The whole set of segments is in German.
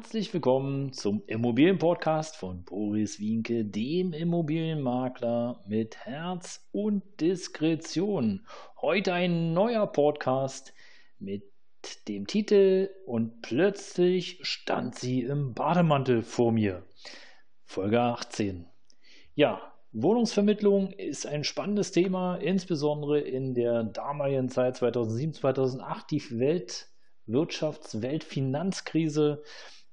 Herzlich willkommen zum Immobilienpodcast von Boris Wienke, dem Immobilienmakler mit Herz und Diskretion. Heute ein neuer Podcast mit dem Titel Und plötzlich stand sie im Bademantel vor mir. Folge 18. Ja, Wohnungsvermittlung ist ein spannendes Thema, insbesondere in der damaligen Zeit 2007, 2008, die Weltwirtschafts-, Weltfinanzkrise.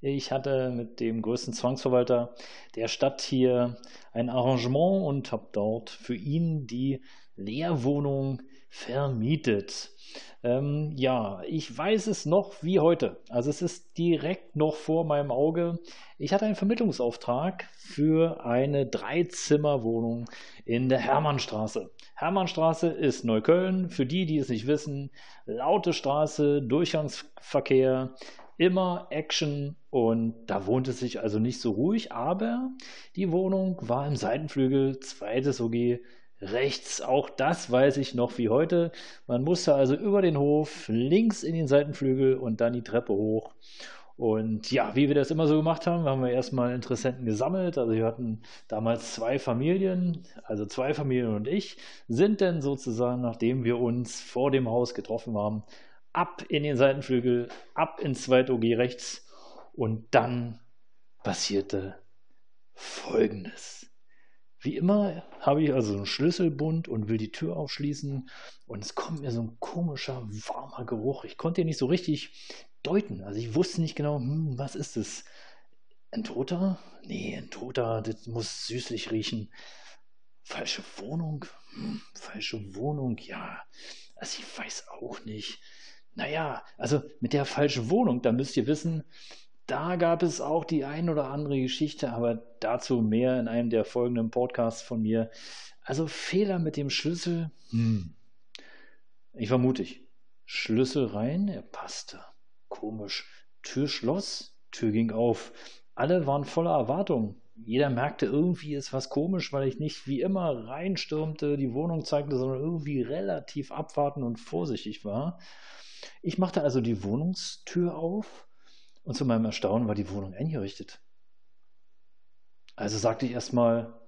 Ich hatte mit dem größten Zwangsverwalter der Stadt hier ein Arrangement und habe dort für ihn die Leerwohnung vermietet. Ähm, ja, ich weiß es noch wie heute. Also es ist direkt noch vor meinem Auge. Ich hatte einen Vermittlungsauftrag für eine Dreizimmerwohnung in der Hermannstraße. Hermannstraße ist Neukölln. Für die, die es nicht wissen, laute Straße, Durchgangsverkehr, immer Action und da wohnt es sich also nicht so ruhig, aber die Wohnung war im Seitenflügel, zweites OG, rechts. Auch das weiß ich noch wie heute. Man musste also über den Hof, links in den Seitenflügel und dann die Treppe hoch. Und ja, wie wir das immer so gemacht haben, haben wir erstmal Interessenten gesammelt. Also wir hatten damals zwei Familien, also zwei Familien und ich, sind dann sozusagen, nachdem wir uns vor dem Haus getroffen haben, ab in den Seitenflügel, ab ins zweite OG rechts und dann passierte Folgendes. Wie immer habe ich also einen Schlüsselbund und will die Tür aufschließen und es kommt mir so ein komischer, warmer Geruch. Ich konnte ihn nicht so richtig deuten. Also ich wusste nicht genau, hm, was ist es? Ein Toter? Nee, ein Toter, das muss süßlich riechen. Falsche Wohnung? Hm, falsche Wohnung, ja. Also ich weiß auch nicht. Naja, also mit der falschen Wohnung, da müsst ihr wissen, da gab es auch die ein oder andere Geschichte, aber dazu mehr in einem der folgenden Podcasts von mir. Also Fehler mit dem Schlüssel, hm. ich war mutig. Schlüssel rein, er passte. Komisch. Tür schloss, Tür ging auf. Alle waren voller Erwartung. Jeder merkte, irgendwie ist was komisch, weil ich nicht wie immer reinstürmte, die Wohnung zeigte, sondern irgendwie relativ abwartend und vorsichtig war. Ich machte also die Wohnungstür auf und zu meinem Erstaunen war die Wohnung eingerichtet. Also sagte ich erstmal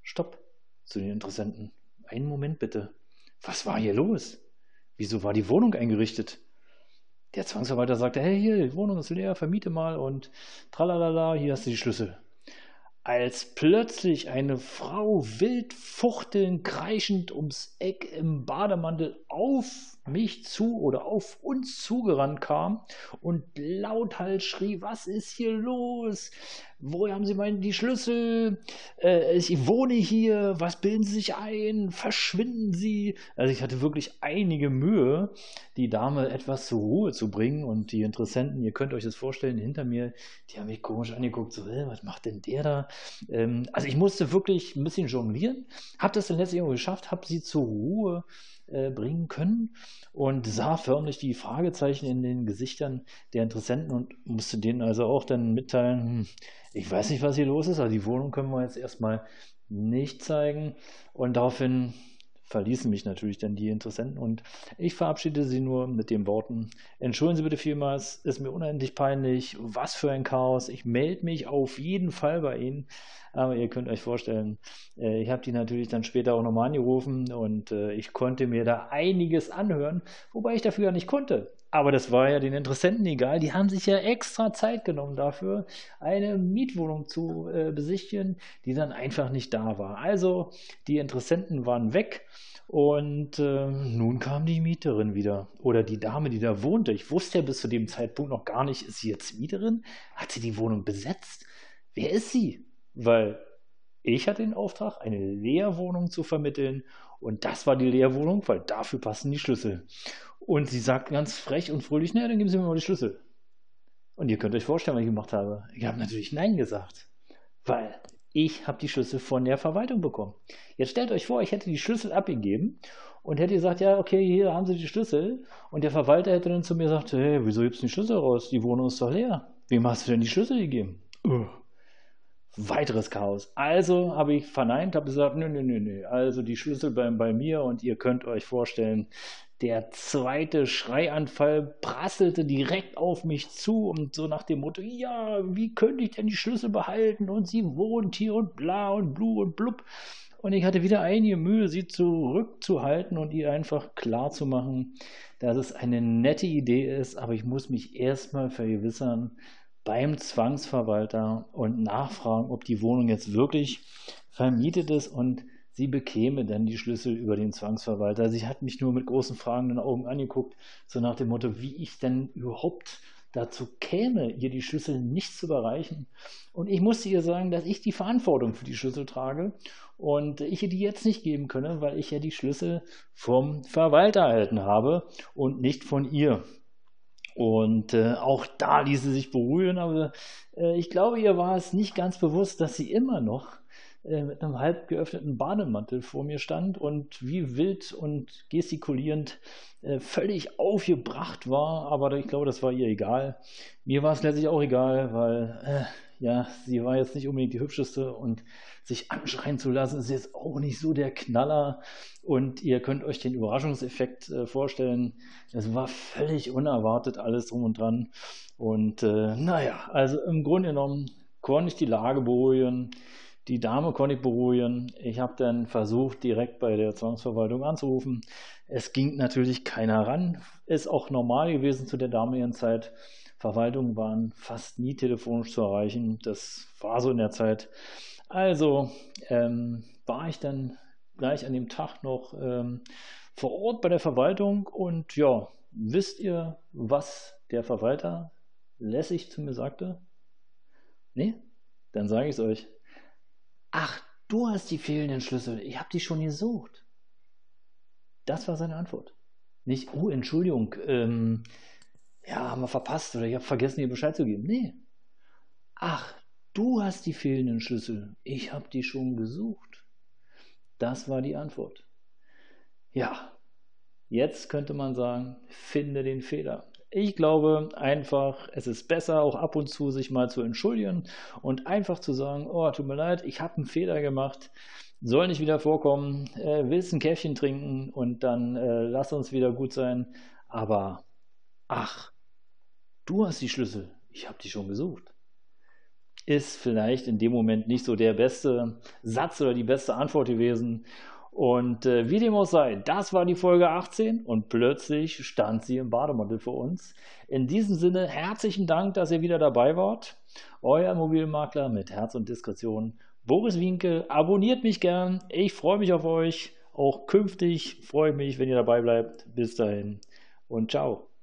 Stopp zu den Interessenten. Einen Moment bitte. Was war hier los? Wieso war die Wohnung eingerichtet? Der Zwangsarbeiter sagte, hey, hier, die Wohnung ist leer, vermiete mal und tralalala, hier hast du die Schlüssel. Als plötzlich eine Frau wild fuchtelnd, kreischend ums Eck im Bademantel auf mich zu oder auf uns zugerannt kam und lauthals schrie, was ist hier los? Woher haben Sie meinen die Schlüssel? Äh, ich wohne hier, was bilden Sie sich ein? Verschwinden Sie? Also ich hatte wirklich einige Mühe, die Dame etwas zur Ruhe zu bringen und die Interessenten, ihr könnt euch das vorstellen, hinter mir, die haben mich komisch angeguckt, so, äh, was macht denn der da? Ähm, also ich musste wirklich ein bisschen jonglieren, habe das dann letztlich geschafft, habe sie zur Ruhe äh, bringen können und sah förmlich die Fragezeichen in den Gesichtern der Interessenten und musste denen also auch dann mitteilen, hm, ich weiß nicht, was hier los ist, aber die Wohnung können wir jetzt erstmal nicht zeigen. Und daraufhin verließen mich natürlich dann die Interessenten und ich verabschiedete sie nur mit den Worten, entschuldigen Sie bitte vielmals, ist mir unendlich peinlich, was für ein Chaos, ich melde mich auf jeden Fall bei Ihnen, aber ihr könnt euch vorstellen, äh, ich habe die natürlich dann später auch nochmal angerufen und äh, ich konnte mir da einiges anhören, wobei ich dafür ja nicht konnte. Aber das war ja den Interessenten egal. Die haben sich ja extra Zeit genommen dafür, eine Mietwohnung zu äh, besichtigen, die dann einfach nicht da war. Also die Interessenten waren weg und äh, nun kam die Mieterin wieder. Oder die Dame, die da wohnte. Ich wusste ja bis zu dem Zeitpunkt noch gar nicht, ist sie jetzt Mieterin? Hat sie die Wohnung besetzt? Wer ist sie? Weil ich hatte den Auftrag, eine Leerwohnung zu vermitteln und das war die Leerwohnung, weil dafür passen die Schlüssel. Und sie sagt ganz frech und fröhlich, naja, dann geben Sie mir mal die Schlüssel. Und ihr könnt euch vorstellen, was ich gemacht habe. Ich habe natürlich Nein gesagt, weil ich habe die Schlüssel von der Verwaltung bekommen. Jetzt stellt euch vor, ich hätte die Schlüssel abgegeben und hätte gesagt, ja, okay, hier haben Sie die Schlüssel. Und der Verwalter hätte dann zu mir gesagt, hey, wieso gibst du die Schlüssel raus? Die Wohnung ist doch leer. Wem hast du denn die Schlüssel gegeben? Uh, weiteres Chaos. Also habe ich verneint, habe gesagt, nö, nö, nö, nö. Also die Schlüssel bleiben bei mir und ihr könnt euch vorstellen, der zweite Schreianfall prasselte direkt auf mich zu und so nach dem Motto, ja, wie könnte ich denn die Schlüssel behalten und sie wohnt hier und bla und blu und blub. Und ich hatte wieder einige Mühe, sie zurückzuhalten und ihr einfach klar zu machen, dass es eine nette Idee ist, aber ich muss mich erstmal vergewissern beim Zwangsverwalter und nachfragen, ob die Wohnung jetzt wirklich vermietet ist und sie bekäme dann die Schlüssel über den Zwangsverwalter. Sie hat mich nur mit großen fragenden Augen angeguckt, so nach dem Motto, wie ich denn überhaupt dazu käme, ihr die Schlüssel nicht zu überreichen. Und ich musste ihr sagen, dass ich die Verantwortung für die Schlüssel trage und ich ihr die jetzt nicht geben könne, weil ich ja die Schlüssel vom Verwalter erhalten habe und nicht von ihr. Und äh, auch da ließ sie sich berühren, aber äh, ich glaube, ihr war es nicht ganz bewusst, dass sie immer noch äh, mit einem halb geöffneten Bademantel vor mir stand und wie wild und gestikulierend äh, völlig aufgebracht war, aber ich glaube, das war ihr egal. Mir war es letztlich auch egal, weil äh, ja, sie war jetzt nicht unbedingt die hübscheste und sich anschreien zu lassen, ist jetzt auch nicht so der Knaller. Und ihr könnt euch den Überraschungseffekt äh, vorstellen. Es war völlig unerwartet alles drum und dran. Und äh, naja, also im Grunde genommen konnte ich die Lage beruhigen. Die Dame konnte ich beruhigen. Ich habe dann versucht, direkt bei der Zwangsverwaltung anzurufen. Es ging natürlich keiner ran. Ist auch normal gewesen zu der damaligen Zeit. Verwaltungen waren fast nie telefonisch zu erreichen. Das war so in der Zeit. Also ähm, war ich dann gleich an dem Tag noch ähm, vor Ort bei der Verwaltung und ja, wisst ihr, was der Verwalter lässig zu mir sagte? Nee? Dann sage ich es euch. Ach, du hast die fehlenden Schlüssel. Ich habe die schon gesucht. Das war seine Antwort. Nicht, oh, Entschuldigung, ähm, ja, haben wir verpasst oder ich habe vergessen, dir Bescheid zu geben. Nee. Ach, du hast die fehlenden Schlüssel. Ich habe die schon gesucht. Das war die Antwort. Ja, jetzt könnte man sagen, finde den Fehler. Ich glaube einfach, es ist besser, auch ab und zu sich mal zu entschuldigen und einfach zu sagen, oh, tut mir leid, ich habe einen Fehler gemacht, soll nicht wieder vorkommen, äh, willst ein Käffchen trinken und dann äh, lass uns wieder gut sein. Aber ach, du hast die Schlüssel, ich habe die schon gesucht. Ist vielleicht in dem Moment nicht so der beste Satz oder die beste Antwort gewesen. Und äh, wie dem auch sei, das war die Folge 18 und plötzlich stand sie im Bademantel für uns. In diesem Sinne herzlichen Dank, dass ihr wieder dabei wart. Euer Immobilienmakler mit Herz und Diskretion, Boris Winke. Abonniert mich gern. Ich freue mich auf euch. Auch künftig freue ich mich, wenn ihr dabei bleibt. Bis dahin und ciao.